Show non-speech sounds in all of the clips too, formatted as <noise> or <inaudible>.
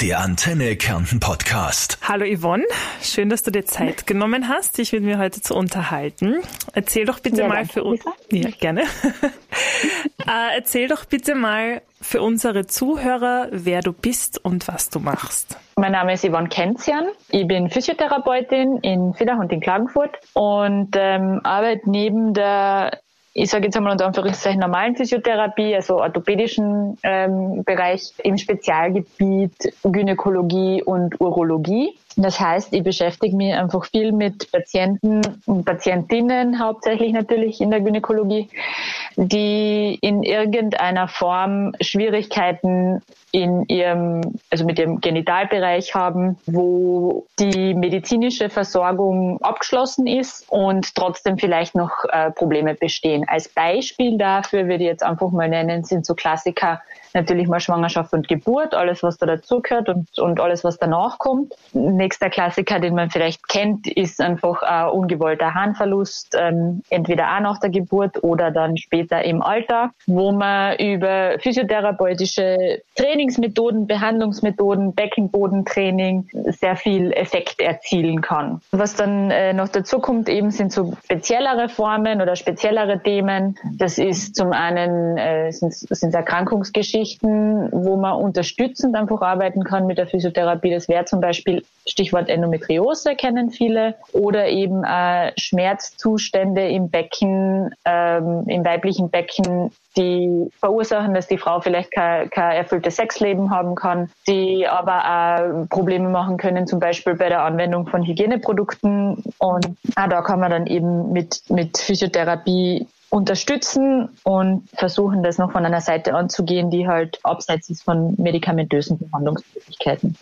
Der Antenne Kärnten Podcast. Hallo Yvonne, schön, dass du dir Zeit genommen hast, dich mit mir heute zu unterhalten. Erzähl doch bitte ja, mal für uns. Ja, gerne. <laughs> äh, erzähl doch bitte mal für unsere Zuhörer, wer du bist und was du machst. Mein Name ist Yvonne Kenzian. Ich bin Physiotherapeutin in Villach in Klagenfurt und ähm, arbeite neben der ich sage jetzt einmal unter Anführungszeichen normalen Physiotherapie, also orthopädischen ähm, Bereich im Spezialgebiet Gynäkologie und Urologie. Das heißt, ich beschäftige mich einfach viel mit Patienten und Patientinnen, hauptsächlich natürlich in der Gynäkologie, die in irgendeiner Form Schwierigkeiten in ihrem, also mit ihrem Genitalbereich haben, wo die medizinische Versorgung abgeschlossen ist und trotzdem vielleicht noch äh, Probleme bestehen. Als Beispiel dafür würde ich jetzt einfach mal nennen, sind so Klassiker natürlich mal Schwangerschaft und Geburt, alles was da dazugehört und, und alles was danach kommt. Nächster Klassiker, den man vielleicht kennt, ist einfach ein ungewollter Harnverlust, ähm, entweder auch nach der Geburt oder dann später im Alter, wo man über physiotherapeutische Trainingsmethoden, Behandlungsmethoden, Beckenbodentraining sehr viel Effekt erzielen kann. Was dann äh, noch dazu kommt, eben sind so speziellere Formen oder speziellere Themen. Das ist zum einen äh, sind, Erkrankungsgeschichten, wo man unterstützend einfach arbeiten kann mit der Physiotherapie. Das wäre zum Beispiel Stichwort Endometriose kennen viele oder eben äh, Schmerzzustände im Becken, ähm, im weiblichen Becken, die verursachen, dass die Frau vielleicht kein, kein erfülltes Sexleben haben kann, die aber auch Probleme machen können, zum Beispiel bei der Anwendung von Hygieneprodukten. Und auch da kann man dann eben mit, mit Physiotherapie unterstützen und versuchen, das noch von einer Seite anzugehen, die halt abseits ist von medikamentösen Behandlungsmöglichkeiten.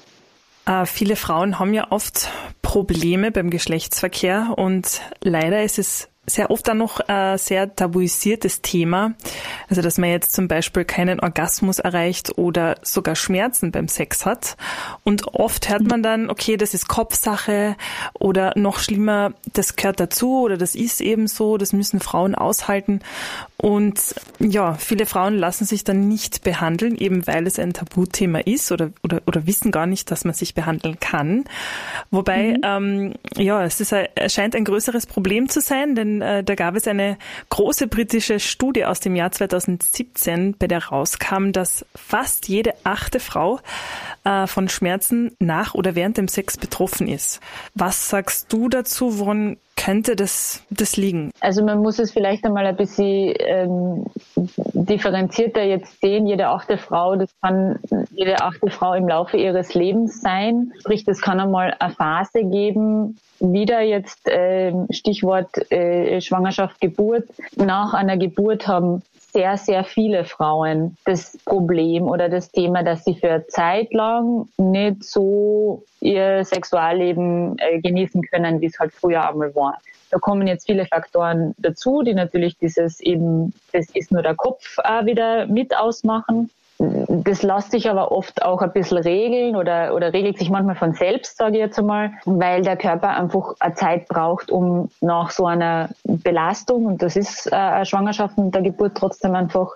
Äh, viele Frauen haben ja oft Probleme beim Geschlechtsverkehr und leider ist es sehr oft dann noch ein sehr tabuisiertes Thema. Also, dass man jetzt zum Beispiel keinen Orgasmus erreicht oder sogar Schmerzen beim Sex hat. Und oft hört man dann, okay, das ist Kopfsache oder noch schlimmer, das gehört dazu oder das ist eben so, das müssen Frauen aushalten. Und ja, viele Frauen lassen sich dann nicht behandeln, eben weil es ein Tabuthema ist oder, oder, oder wissen gar nicht, dass man sich behandeln kann. Wobei, mhm. ähm, ja, es ist, scheint ein größeres Problem zu sein, denn äh, da gab es eine große britische Studie aus dem Jahr 2017, bei der rauskam, dass fast jede achte Frau äh, von Schmerzen nach oder während dem Sex betroffen ist. Was sagst du dazu? Woran könnte das, das liegen? Also man muss es vielleicht einmal ein bisschen ähm, differenzierter jetzt sehen. Jede achte Frau, das kann jede achte Frau im Laufe ihres Lebens sein. Sprich, das kann einmal eine Phase geben, wieder jetzt äh, Stichwort äh, Schwangerschaft, Geburt. Nach einer Geburt haben sehr, sehr viele Frauen das Problem oder das Thema, dass sie für Zeit lang nicht so ihr Sexualleben äh, genießen können, wie es halt früher einmal war. Da kommen jetzt viele Faktoren dazu, die natürlich dieses eben, das ist nur der Kopf auch wieder mit ausmachen. Das lässt sich aber oft auch ein bisschen regeln oder, oder regelt sich manchmal von selbst, sage ich jetzt einmal, weil der Körper einfach eine Zeit braucht, um nach so einer Belastung, und das ist äh, eine Schwangerschaft und der Geburt trotzdem einfach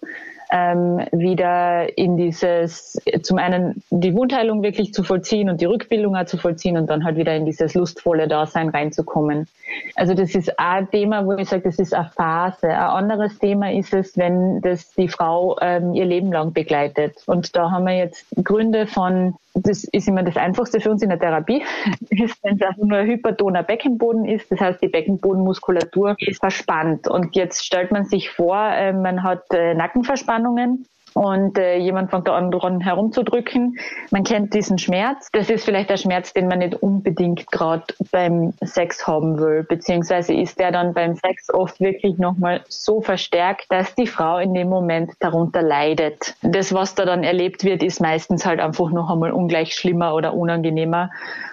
ähm, wieder in dieses, zum einen die Wundheilung wirklich zu vollziehen und die Rückbildung auch zu vollziehen und dann halt wieder in dieses lustvolle Dasein reinzukommen. Also das ist ein Thema, wo ich sage, das ist eine Phase. Ein anderes Thema ist es, wenn das die Frau ähm, ihr Leben lang begleitet. Und da haben wir jetzt Gründe von das ist immer das Einfachste für uns in der Therapie, <laughs> ist, wenn es einfach nur ein hypertoner Beckenboden ist. Das heißt, die Beckenbodenmuskulatur ist verspannt. Und jetzt stellt man sich vor, äh, man hat äh, Nackenverspannungen und äh, jemand fängt da an herumzudrücken. Man kennt diesen Schmerz. Das ist vielleicht der Schmerz, den man nicht unbedingt gerade beim Sex haben will, beziehungsweise ist der dann beim Sex oft wirklich nochmal so verstärkt, dass die Frau in dem Moment darunter leidet. Das, was da dann erlebt wird, ist meistens halt einfach noch einmal ungleich schlimmer oder unangenehmer.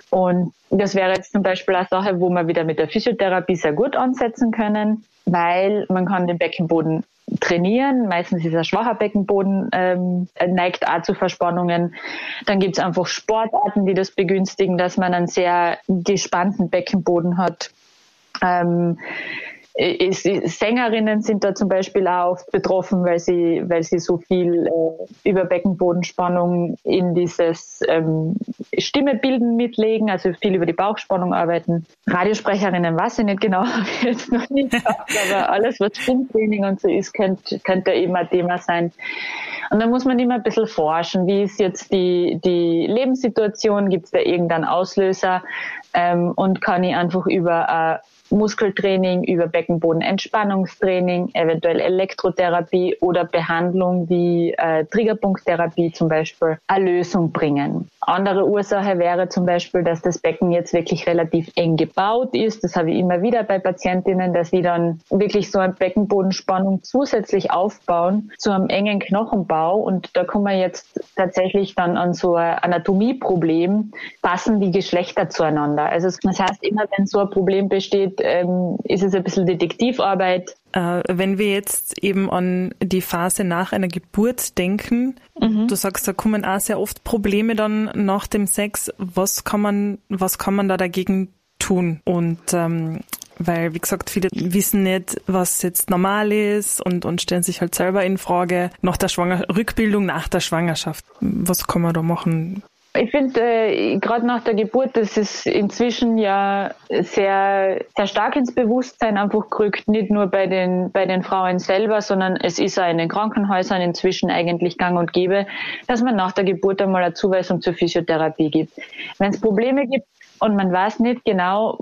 Und das wäre jetzt zum Beispiel eine Sache, wo wir wieder mit der Physiotherapie sehr gut ansetzen können, weil man kann den Beckenboden trainieren. Meistens ist der schwacher Beckenboden, ähm, neigt auch zu Verspannungen. Dann gibt es einfach Sportarten, die das begünstigen, dass man einen sehr gespannten Beckenboden hat. Ähm, Sängerinnen sind da zum Beispiel auch oft betroffen, weil sie, weil sie so viel äh, über Beckenbodenspannung in dieses ähm, Stimmebilden mitlegen, also viel über die Bauchspannung arbeiten. Radiosprecherinnen weiß ich nicht genau, <laughs> ich jetzt noch nicht gesagt, aber alles, was Stimmtraining und so ist, könnte, könnte eben ein Thema sein. Und da muss man immer ein bisschen forschen, wie ist jetzt die, die Lebenssituation, gibt es da irgendeinen Auslöser ähm, und kann ich einfach über äh, Muskeltraining, über Beckenbodenentspannungstraining, eventuell Elektrotherapie oder Behandlung wie äh, Triggerpunkttherapie zum Beispiel eine Lösung bringen. Andere Ursache wäre zum Beispiel, dass das Becken jetzt wirklich relativ eng gebaut ist. Das habe ich immer wieder bei Patientinnen, dass sie dann wirklich so eine Beckenbodenspannung zusätzlich aufbauen zu einem engen Knochenbau. Und da kommen wir jetzt tatsächlich dann an so ein Anatomieproblem. Passen die Geschlechter zueinander? Also das heißt, immer wenn so ein Problem besteht, ähm, ist es ein bisschen Detektivarbeit. Äh, wenn wir jetzt eben an die Phase nach einer Geburt denken, mhm. du sagst, da kommen auch sehr oft Probleme dann nach dem Sex. Was kann man, was kann man da dagegen tun? Und ähm, weil, wie gesagt, viele wissen nicht, was jetzt normal ist und, und stellen sich halt selber in Frage nach der Schwanger Rückbildung nach der Schwangerschaft. Was kann man da machen? Ich finde, äh, gerade nach der Geburt, das ist inzwischen ja sehr, sehr stark ins Bewusstsein einfach gerückt, nicht nur bei den, bei den Frauen selber, sondern es ist auch in den Krankenhäusern inzwischen eigentlich gang und gäbe, dass man nach der Geburt einmal eine Zuweisung zur Physiotherapie gibt. Wenn es Probleme gibt, und man weiß nicht genau,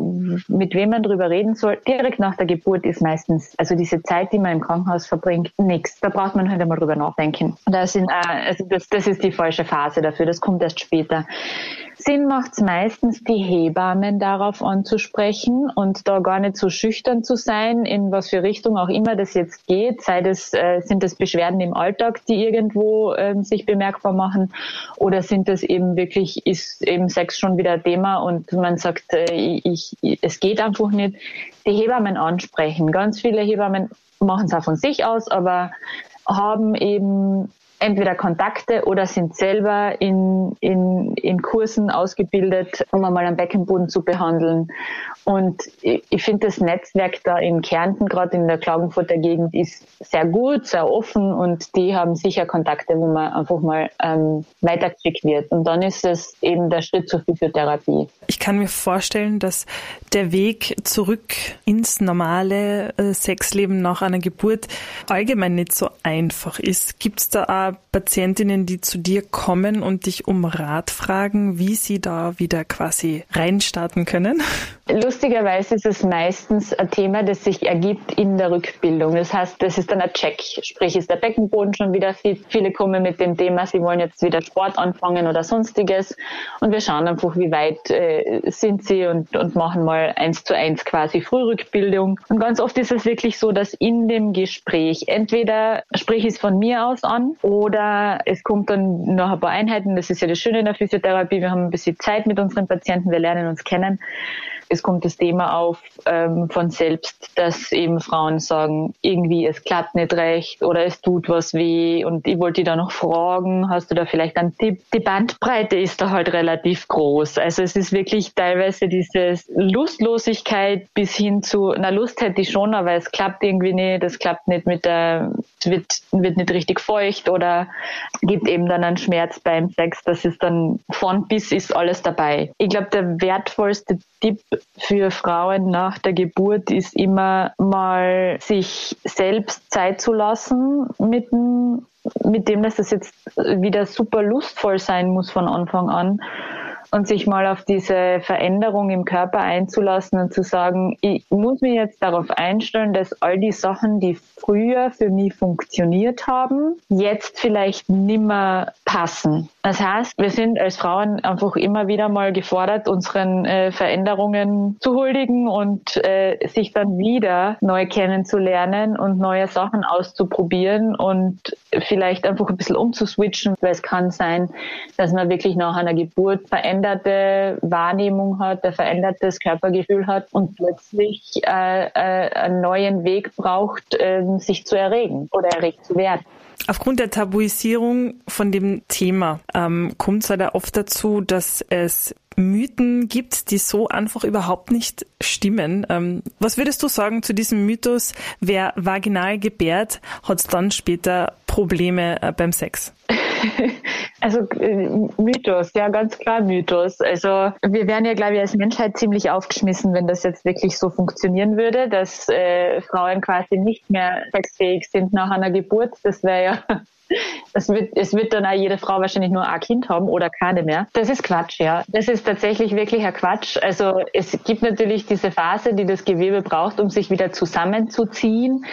mit wem man drüber reden soll. Direkt nach der Geburt ist meistens, also diese Zeit, die man im Krankenhaus verbringt, nichts. Da braucht man halt einmal drüber nachdenken. Da sind, äh, also das, das ist die falsche Phase dafür. Das kommt erst später. Sinn macht es meistens, die Hebammen darauf anzusprechen und da gar nicht so schüchtern zu sein, in was für Richtung auch immer das jetzt geht. Sei das, äh, sind das Beschwerden im Alltag, die irgendwo ähm, sich bemerkbar machen oder sind das eben wirklich, ist eben Sex schon wieder Thema und man sagt, äh, ich, es geht einfach nicht. Die Hebammen ansprechen. Ganz viele Hebammen machen es auch von sich aus, aber haben eben entweder Kontakte oder sind selber in, in, in Kursen ausgebildet, um einmal einen Beckenboden zu behandeln. Und ich, ich finde das Netzwerk da in Kärnten, gerade in der Klagenfurter Gegend, ist sehr gut, sehr offen und die haben sicher Kontakte, wo man einfach mal ähm, weitergeschickt wird. Und dann ist es eben der Schritt zur Physiotherapie. Ich kann mir vorstellen, dass der Weg zurück ins normale äh, Sexleben nach einer Geburt allgemein nicht so einfach ist. Gibt es da auch Patientinnen, die zu dir kommen und dich um Rat fragen, wie sie da wieder quasi reinstarten können? Lustigerweise ist es meistens ein Thema, das sich ergibt in der Rückbildung. Das heißt, das ist dann ein Check. Sprich, ist der Beckenboden schon wieder fit? Viele kommen mit dem Thema, sie wollen jetzt wieder Sport anfangen oder sonstiges. Und wir schauen einfach, wie weit äh, sind sie und, und machen mal eins zu eins quasi Frührückbildung. Und ganz oft ist es wirklich so, dass in dem Gespräch entweder sprich es von mir aus an oder es kommt dann noch ein paar Einheiten. Das ist ja das Schöne in der Physiotherapie. Wir haben ein bisschen Zeit mit unseren Patienten, wir lernen uns kennen es kommt das Thema auf ähm, von selbst, dass eben Frauen sagen, irgendwie es klappt nicht recht oder es tut was weh und ich wollte dich da noch fragen, hast du da vielleicht einen Tipp? Die Bandbreite ist da halt relativ groß. Also es ist wirklich teilweise diese Lustlosigkeit bis hin zu, na Lust hätte ich schon, aber es klappt irgendwie nicht, es klappt nicht mit der, wird, wird nicht richtig feucht oder gibt eben dann einen Schmerz beim Sex. Das ist dann von bis ist alles dabei. Ich glaube, der wertvollste Tipp für Frauen nach der Geburt ist immer mal sich selbst Zeit zu lassen mit dem, mit dem, dass das jetzt wieder super lustvoll sein muss von Anfang an und sich mal auf diese Veränderung im Körper einzulassen und zu sagen, ich muss mich jetzt darauf einstellen, dass all die Sachen, die früher für mich funktioniert haben, jetzt vielleicht nimmer passen. Das heißt, wir sind als Frauen einfach immer wieder mal gefordert, unseren äh, Veränderungen zu huldigen und äh, sich dann wieder neu kennenzulernen und neue Sachen auszuprobieren und vielleicht einfach ein bisschen umzuswitchen, weil es kann sein, dass man wirklich nach einer Geburt veränderte Wahrnehmung hat, ein verändertes Körpergefühl hat und plötzlich äh, äh, einen neuen Weg braucht, äh, sich zu erregen oder erregt zu werden. Aufgrund der Tabuisierung von dem Thema ähm, kommt es leider oft dazu, dass es Mythen gibt, die so einfach überhaupt nicht stimmen. Ähm, was würdest du sagen zu diesem Mythos, wer vaginal gebärt, hat dann später Probleme äh, beim Sex? <laughs> Also äh, Mythos, ja ganz klar Mythos. Also wir wären ja, glaube ich, als Menschheit ziemlich aufgeschmissen, wenn das jetzt wirklich so funktionieren würde, dass äh, Frauen quasi nicht mehr sexfähig sind nach einer Geburt. Das wäre ja es wird, es wird dann auch jede Frau wahrscheinlich nur ein Kind haben oder keine mehr. Das ist Quatsch, ja. Das ist tatsächlich wirklich ein Quatsch. Also es gibt natürlich diese Phase, die das Gewebe braucht, um sich wieder zusammenzuziehen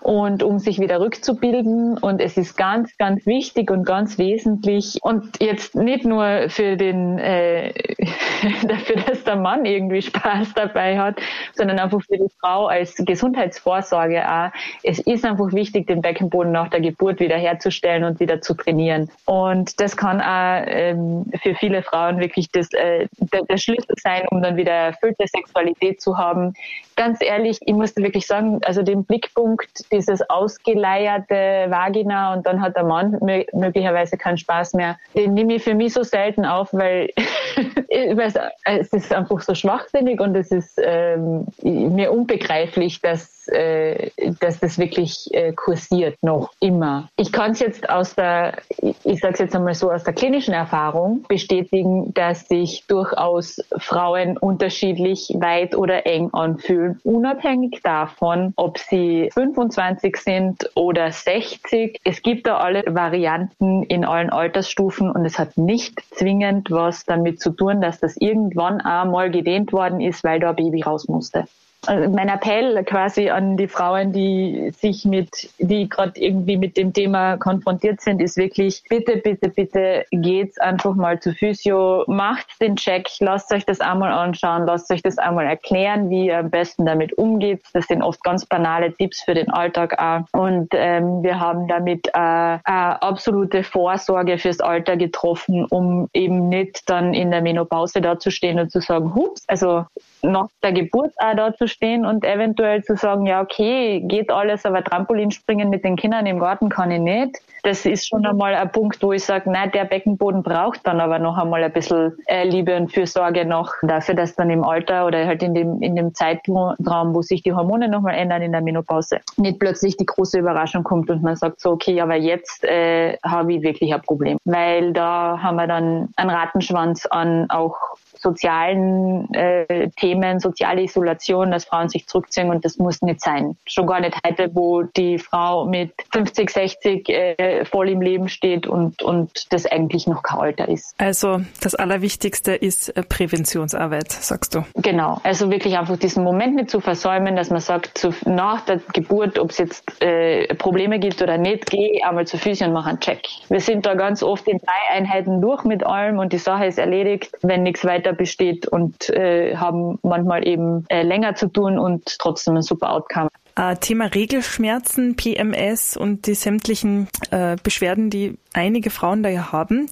und um sich wieder rückzubilden. Und es ist ganz, ganz wichtig und ganz wesentlich. Und jetzt nicht nur für den, äh, <laughs> dafür, dass der Mann irgendwie Spaß dabei hat, sondern einfach für die Frau als Gesundheitsvorsorge auch. Es ist einfach wichtig, den Beckenboden nach der Geburt wieder herzustellen und wieder zu trainieren. Und das kann auch ähm, für viele Frauen wirklich das, äh, der, der Schlüssel sein, um dann wieder erfüllte Sexualität zu haben. Ganz ehrlich, ich muss wirklich sagen, also den Blickpunkt, dieses ausgeleierte Vagina und dann hat der Mann möglicherweise keinen Spaß mehr, den nehme ich für mich so selten auf, weil <laughs> es ist einfach so schwachsinnig und es ist ähm, mir unbegreiflich, dass, äh, dass das wirklich äh, kursiert noch immer. Ich kann es jetzt aus der, ich sage jetzt einmal so, aus der klinischen Erfahrung bestätigen, dass sich durchaus Frauen unterschiedlich weit oder eng anfühlen, unabhängig davon, ob sie 25 sind oder 60. Es gibt da alle Varianten in allen Altersstufen und es hat nicht zwingend was damit zu tun, dass das irgendwann einmal gedehnt worden ist, weil da ein Baby raus musste. Also mein Appell quasi an die Frauen, die sich mit, die gerade irgendwie mit dem Thema konfrontiert sind, ist wirklich, bitte, bitte, bitte geht's einfach mal zu Physio, macht den Check, lasst euch das einmal anschauen, lasst euch das einmal erklären, wie ihr am besten damit umgeht. Das sind oft ganz banale Tipps für den Alltag auch. Und ähm, wir haben damit äh, eine absolute Vorsorge fürs Alter getroffen, um eben nicht dann in der Menopause dazustehen und zu sagen, hups, also nach der Geburt auch da zu stehen und eventuell zu sagen, ja, okay, geht alles, aber Trampolinspringen mit den Kindern im Garten kann ich nicht. Das ist schon einmal ein Punkt, wo ich sage, nein, der Beckenboden braucht dann aber noch einmal ein bisschen äh, Liebe und Fürsorge noch dafür, dass dann im Alter oder halt in dem, in dem Zeitraum, wo sich die Hormone nochmal ändern in der Menopause, nicht plötzlich die große Überraschung kommt und man sagt so, okay, aber jetzt äh, habe ich wirklich ein Problem. Weil da haben wir dann einen Rattenschwanz an auch sozialen äh, Themen, soziale Isolation, dass Frauen sich zurückziehen und das muss nicht sein. Schon gar nicht heute, wo die Frau mit 50, 60 äh, voll im Leben steht und, und das eigentlich noch kein Alter ist. Also das Allerwichtigste ist äh, Präventionsarbeit, sagst du. Genau, also wirklich einfach diesen Moment nicht zu versäumen, dass man sagt, zu, nach der Geburt, ob es jetzt äh, Probleme gibt oder nicht, geh einmal zur Physio und mach einen Check. Wir sind da ganz oft in drei Einheiten durch mit allem und die Sache ist erledigt, wenn nichts weiter besteht und äh, haben manchmal eben äh, länger zu tun und trotzdem ein super Outcome. Äh, Thema Regelschmerzen, PMS und die sämtlichen äh, Beschwerden, die einige Frauen da ja haben.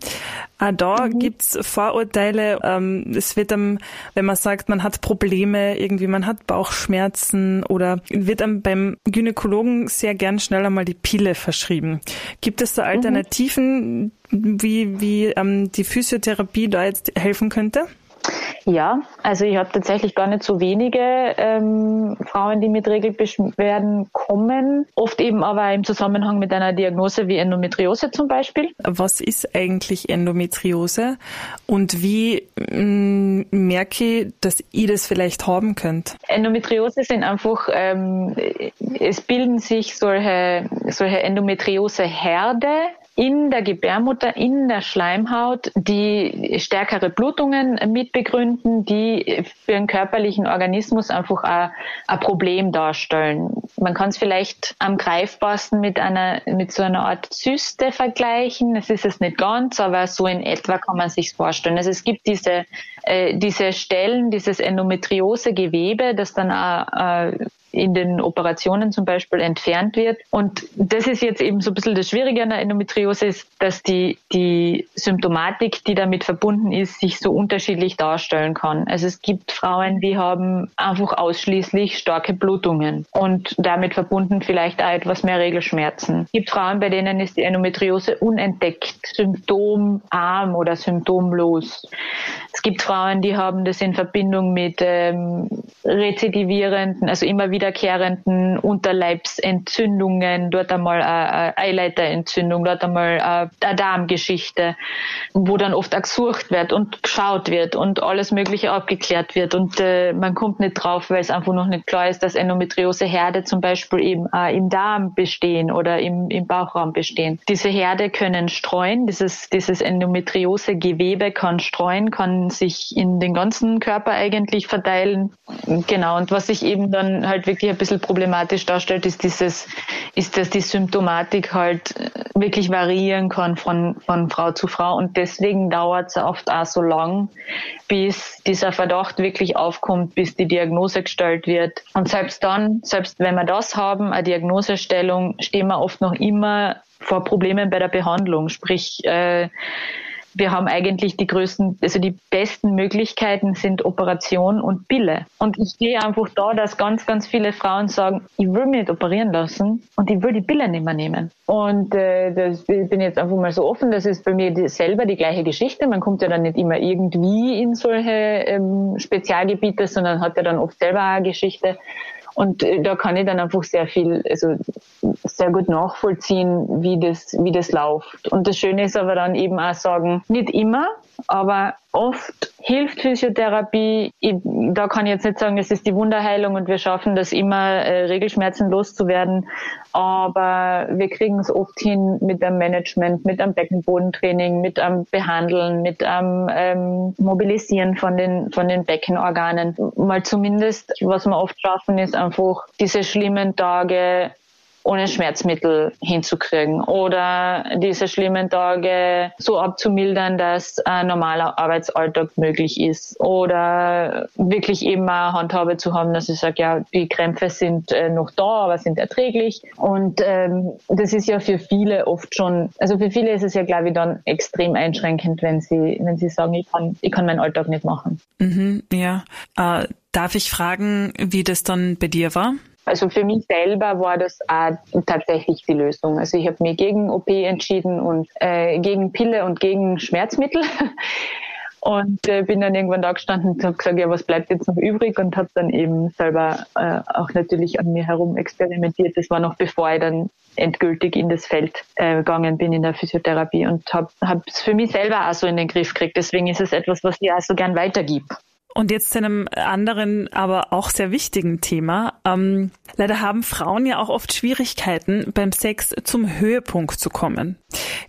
Äh, da mhm. gibt's Vorurteile. Ähm, es wird dann, wenn man sagt, man hat Probleme, irgendwie man hat Bauchschmerzen oder wird dann beim Gynäkologen sehr gern schnell einmal die Pille verschrieben. Gibt es da mhm. Alternativen, mhm. wie, wie ähm, die Physiotherapie da jetzt helfen könnte? Ja, also ich habe tatsächlich gar nicht so wenige ähm, Frauen, die mit Regelbeschwerden kommen. Oft eben aber im Zusammenhang mit einer Diagnose wie Endometriose zum Beispiel. Was ist eigentlich Endometriose und wie mh, mm, merke ich, dass ihr das vielleicht haben könnt? Endometriose sind einfach, ähm, es bilden sich solche, solche Endometriose-Herde in der Gebärmutter, in der Schleimhaut, die stärkere Blutungen mitbegründen, die für einen körperlichen Organismus einfach ein, ein Problem darstellen. Man kann es vielleicht am greifbarsten mit einer, mit so einer Art Zyste vergleichen. Es ist es nicht ganz, aber so in etwa kann man sich vorstellen. Also es gibt diese, äh, diese Stellen, dieses Endometriose-Gewebe, das dann auch, äh, in den Operationen zum Beispiel entfernt wird. Und das ist jetzt eben so ein bisschen das Schwierige an der Endometriose, dass die, die Symptomatik, die damit verbunden ist, sich so unterschiedlich darstellen kann. Also es gibt Frauen, die haben einfach ausschließlich starke Blutungen und damit verbunden vielleicht auch etwas mehr Regelschmerzen. Es gibt Frauen, bei denen ist die Endometriose unentdeckt, symptomarm oder symptomlos. Es gibt Frauen, die haben das in Verbindung mit ähm, rezidivierenden, also immer wiederkehrenden Unterleibsentzündungen, dort einmal eine Eileiterentzündung, dort einmal eine Darmgeschichte, wo dann oft auch gesucht wird und geschaut wird und alles Mögliche abgeklärt wird und äh, man kommt nicht drauf, weil es einfach noch nicht klar ist, dass Endometrioseherde zum Beispiel eben äh, im Darm bestehen oder im, im Bauchraum bestehen. Diese Herde können streuen, dieses, dieses Endometriose-Gewebe kann streuen, kann sich in den ganzen Körper eigentlich verteilen. Genau, und was sich eben dann halt wirklich ein bisschen problematisch darstellt, ist dieses, ist, dass die Symptomatik halt wirklich variieren kann von, von Frau zu Frau und deswegen dauert es oft auch so lang, bis dieser Verdacht wirklich aufkommt, bis die Diagnose gestellt wird. Und selbst dann, selbst wenn wir das haben, eine Diagnosestellung, stehen wir oft noch immer vor Problemen bei der Behandlung. Sprich, äh, wir haben eigentlich die größten, also die besten Möglichkeiten sind Operation und Pille. Und ich sehe einfach da, dass ganz, ganz viele Frauen sagen, ich will mich nicht operieren lassen und ich will die Pille nicht mehr nehmen. Und äh, das, ich bin jetzt einfach mal so offen, das ist bei mir die, selber die gleiche Geschichte. Man kommt ja dann nicht immer irgendwie in solche ähm, Spezialgebiete, sondern hat ja dann oft selber eine Geschichte. Und äh, da kann ich dann einfach sehr viel, also sehr gut nachvollziehen, wie das, wie das läuft. Und das Schöne ist aber dann eben auch sagen, nicht immer, aber oft hilft Physiotherapie. Ich, da kann ich jetzt nicht sagen, es ist die Wunderheilung und wir schaffen das immer, äh, Regelschmerzen loszuwerden. Aber wir kriegen es oft hin mit einem Management, mit einem Beckenbodentraining, mit einem Behandeln, mit einem ähm, Mobilisieren von den, von den Beckenorganen. Mal zumindest, was wir oft schaffen, ist einfach diese schlimmen Tage ohne Schmerzmittel hinzukriegen oder diese schlimmen Tage so abzumildern, dass ein normaler Arbeitsalltag möglich ist oder wirklich eben eine Handhabe zu haben, dass ich sage, ja, die Krämpfe sind äh, noch da, aber sind erträglich und ähm, das ist ja für viele oft schon, also für viele ist es ja glaube ich dann extrem einschränkend, wenn sie, wenn sie sagen, ich kann, ich kann meinen Alltag nicht machen. Mhm, ja. Äh, darf ich fragen, wie das dann bei dir war? Also für mich selber war das auch tatsächlich die Lösung. Also ich habe mich gegen OP entschieden und äh, gegen Pille und gegen Schmerzmittel. <laughs> Und äh, bin dann irgendwann da gestanden und habe gesagt, ja, was bleibt jetzt noch übrig? Und habe dann eben selber äh, auch natürlich an mir herum experimentiert. Das war noch bevor ich dann endgültig in das Feld äh, gegangen bin in der Physiotherapie und habe es für mich selber auch so in den Griff gekriegt. Deswegen ist es etwas, was ich auch so gern weitergib. Und jetzt zu einem anderen, aber auch sehr wichtigen Thema. Ähm, leider haben Frauen ja auch oft Schwierigkeiten, beim Sex zum Höhepunkt zu kommen.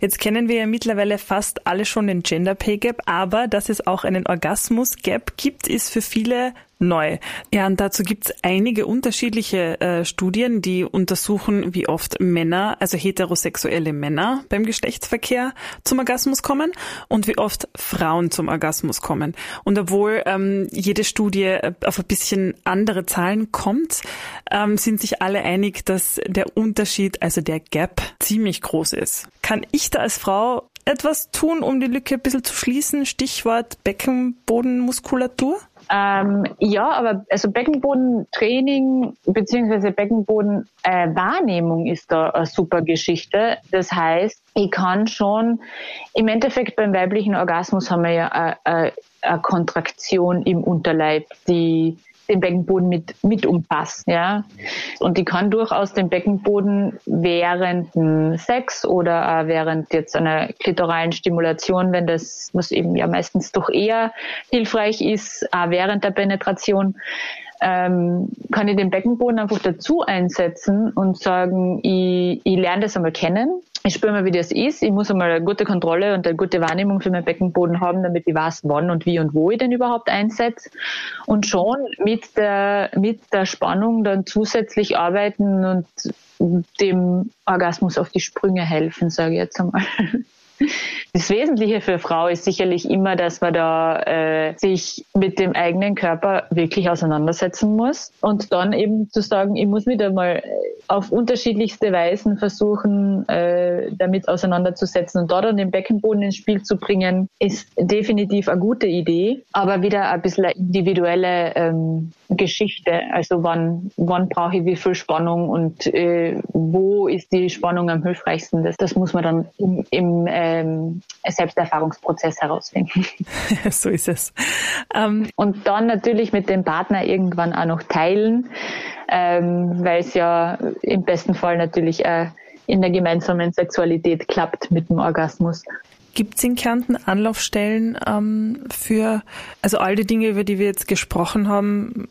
Jetzt kennen wir ja mittlerweile fast alle schon den Gender Pay Gap, aber dass es auch einen Orgasmus Gap gibt, ist für viele neu. Ja, und dazu gibt es einige unterschiedliche äh, Studien, die untersuchen, wie oft Männer, also heterosexuelle Männer beim Geschlechtsverkehr zum Orgasmus kommen und wie oft Frauen zum Orgasmus kommen. Und obwohl ähm, jede Studie äh, auf ein bisschen andere Zahlen kommt, ähm, sind sich alle einig, dass der Unterschied, also der Gap, ziemlich groß ist. Kann ich da als Frau etwas tun, um die Lücke ein bisschen zu schließen? Stichwort Beckenbodenmuskulatur? Ähm, ja, aber also Beckenbodentraining beziehungsweise Beckenbodenwahrnehmung äh, ist da eine super Geschichte. Das heißt, ich kann schon im Endeffekt beim weiblichen Orgasmus haben wir ja eine, eine, eine Kontraktion im Unterleib, die den Beckenboden mit, mit umfasst, ja. Und die kann durchaus den Beckenboden während dem Sex oder während jetzt einer klitoralen Stimulation, wenn das, was eben ja meistens doch eher hilfreich ist, während der Penetration, ähm, kann ich den Beckenboden einfach dazu einsetzen und sagen, ich, ich lerne das einmal kennen. Ich spüre mal, wie das ist. Ich muss einmal eine gute Kontrolle und eine gute Wahrnehmung für meinen Beckenboden haben, damit ich weiß, wann und wie und wo ich den überhaupt einsetze. Und schon mit der, mit der Spannung dann zusätzlich arbeiten und dem Orgasmus auf die Sprünge helfen, sage ich jetzt einmal. Das Wesentliche für Frau ist sicherlich immer, dass man da äh, sich mit dem eigenen Körper wirklich auseinandersetzen muss und dann eben zu sagen, ich muss mich da mal auf unterschiedlichste Weisen versuchen, äh, damit auseinanderzusetzen und da dann den Beckenboden ins Spiel zu bringen, ist definitiv eine gute Idee, aber wieder ein bisschen individuelle ähm, Geschichte. Also wann, wann brauche ich wie viel Spannung und äh, wo ist die Spannung am hilfreichsten? Das, das muss man dann im, im ähm, Selbsterfahrungsprozess herausfinden. <laughs> <laughs> so ist es. Ähm, und dann natürlich mit dem Partner irgendwann auch noch teilen, ähm, weil es ja im besten Fall natürlich äh, in der gemeinsamen Sexualität klappt mit dem Orgasmus. Gibt es in Kärnten Anlaufstellen ähm, für, also all die Dinge, über die wir jetzt gesprochen haben,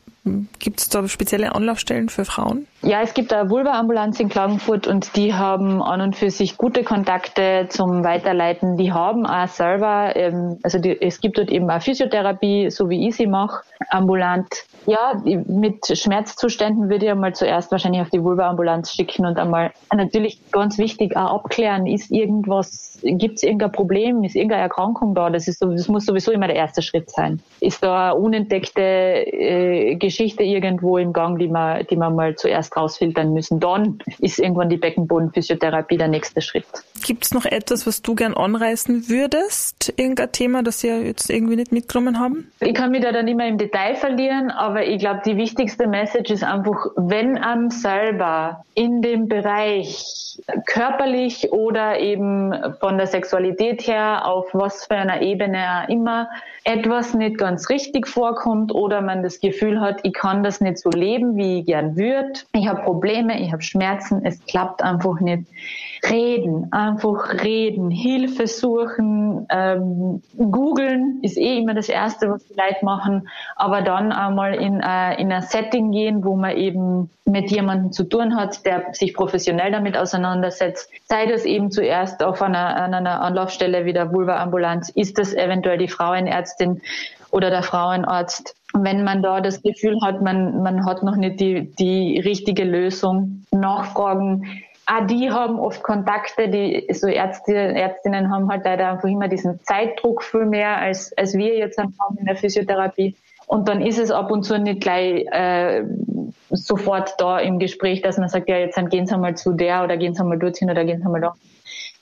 Gibt es da spezielle Anlaufstellen für Frauen? Ja, es gibt eine Vulva-Ambulanz in Klagenfurt und die haben an und für sich gute Kontakte zum Weiterleiten. Die haben auch selber, ähm, also die, es gibt dort eben auch Physiotherapie, so wie ich sie mache, ambulant. Ja, mit Schmerzzuständen würde ich einmal zuerst wahrscheinlich auf die Vulva-Ambulanz schicken und einmal natürlich ganz wichtig auch abklären, ist irgendwas, gibt es irgendein Problem, ist irgendeine Erkrankung da? Das, ist so, das muss sowieso immer der erste Schritt sein. Ist da eine unentdeckte äh, Geschichte irgendwo im Gang, die man, die man mal zuerst rausfiltern müssen? Dann ist irgendwann die Beckenbodenphysiotherapie der nächste Schritt. Gibt es noch etwas, was du gern anreißen würdest? Irgendein Thema, das wir jetzt irgendwie nicht mitgenommen haben? Ich kann mich da dann immer im Detail verlieren, aber ich glaube, die wichtigste Message ist einfach, wenn am selber in dem Bereich körperlich oder eben von der Sexualität her, auf was für einer Ebene immer etwas nicht ganz richtig vorkommt oder man das Gefühl hat, ich kann das nicht so leben, wie ich gern würde. Ich habe Probleme, ich habe Schmerzen, es klappt einfach nicht. Reden, einfach reden, Hilfe suchen, ähm, googeln ist eh immer das Erste, was die Leute machen, aber dann einmal in, äh, in ein Setting gehen, wo man eben mit jemandem zu tun hat, der sich professionell damit auseinandersetzt. Sei das eben zuerst auf einer, an einer Anlaufstelle wie der Vulva-Ambulanz, ist das eventuell die Frauenärztin oder der Frauenarzt. Wenn man da das Gefühl hat, man, man hat noch nicht die, die richtige Lösung, nachfragen, auch die haben oft Kontakte, die so Ärzte, Ärztinnen haben halt leider einfach immer diesen Zeitdruck viel mehr als, als wir jetzt haben in der Physiotherapie. Und dann ist es ab und zu nicht gleich äh, sofort da im Gespräch, dass man sagt, ja, jetzt gehen Sie mal zu der oder gehen Sie mal dorthin oder gehen Sie mal da.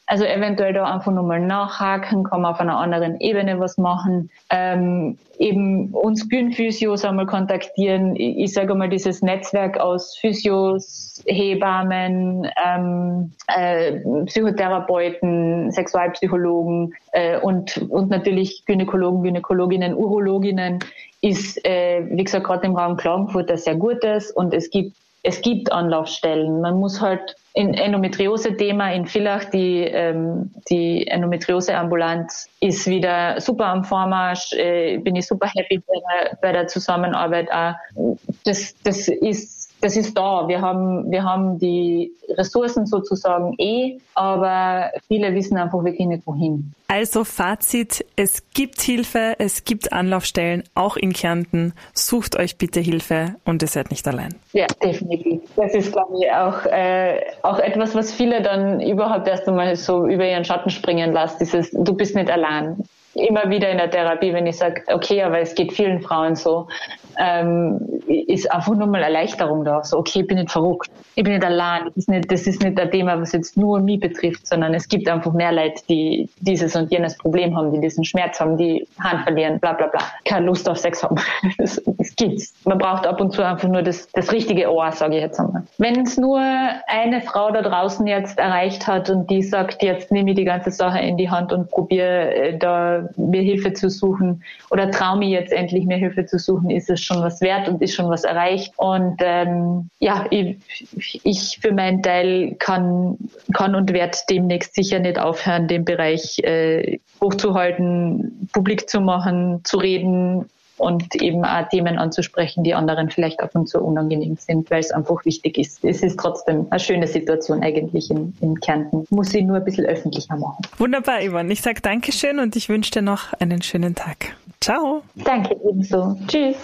Also eventuell da einfach nochmal nachhaken, kann man auf einer anderen Ebene was machen. Ähm, eben uns Gynphysios einmal kontaktieren. Ich, sage mal, dieses Netzwerk aus Physios, Hebammen, ähm, äh, Psychotherapeuten, Sexualpsychologen äh, und, und natürlich Gynäkologen, Gynäkologinnen, Urologinnen ist, äh, wie gesagt, gerade im Raum Klagenfurt das sehr Gutes und es gibt es gibt Anlaufstellen. Man muss halt in Endometriose-Thema in Villach, die, ähm, die Endometriose-Ambulanz ist wieder super am Vormarsch, äh, bin ich super happy bei der, bei der Zusammenarbeit auch. Das, das ist das ist da. Wir haben, wir haben die Ressourcen sozusagen eh, aber viele wissen einfach wirklich nicht wohin. Also Fazit, es gibt Hilfe, es gibt Anlaufstellen, auch in Kärnten. Sucht euch bitte Hilfe und ihr seid nicht allein. Ja, definitiv. Das ist, glaube ich, auch, äh, auch etwas, was viele dann überhaupt erst einmal so über ihren Schatten springen lässt. Dieses, du bist nicht allein immer wieder in der Therapie, wenn ich sage, okay, aber es geht vielen Frauen so, ähm, ist einfach nur mal Erleichterung da. So, okay, ich bin nicht verrückt, ich bin nicht allein. Das ist nicht, das ist nicht ein Thema, was jetzt nur mich betrifft, sondern es gibt einfach mehr Leute, die dieses und jenes Problem haben, die diesen Schmerz haben, die Hand verlieren, bla bla bla, keine Lust auf Sex haben. <laughs> Das, das gibt's. Man braucht ab und zu einfach nur das, das richtige Ohr, sage ich jetzt einmal. Wenn es nur eine Frau da draußen jetzt erreicht hat und die sagt, jetzt nehme ich die ganze Sache in die Hand und probiere äh, da mir Hilfe zu suchen oder traue mich jetzt endlich mir Hilfe zu suchen, ist es schon was wert und ist schon was erreicht. Und ähm, ja, ich, ich für meinen Teil kann, kann und werde demnächst sicher nicht aufhören, den Bereich äh, hochzuhalten, publik zu machen, zu reden, und eben auch Themen anzusprechen, die anderen vielleicht ab und zu unangenehm sind, weil es einfach wichtig ist. Es ist trotzdem eine schöne Situation eigentlich in, in Kärnten. Muss sie nur ein bisschen öffentlicher machen. Wunderbar, Yvonne. Ich sage Dankeschön und ich wünsche dir noch einen schönen Tag. Ciao. Danke ebenso. Tschüss.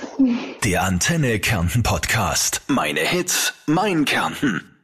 Der Antenne Kärnten Podcast. Meine Hits, mein Kärnten.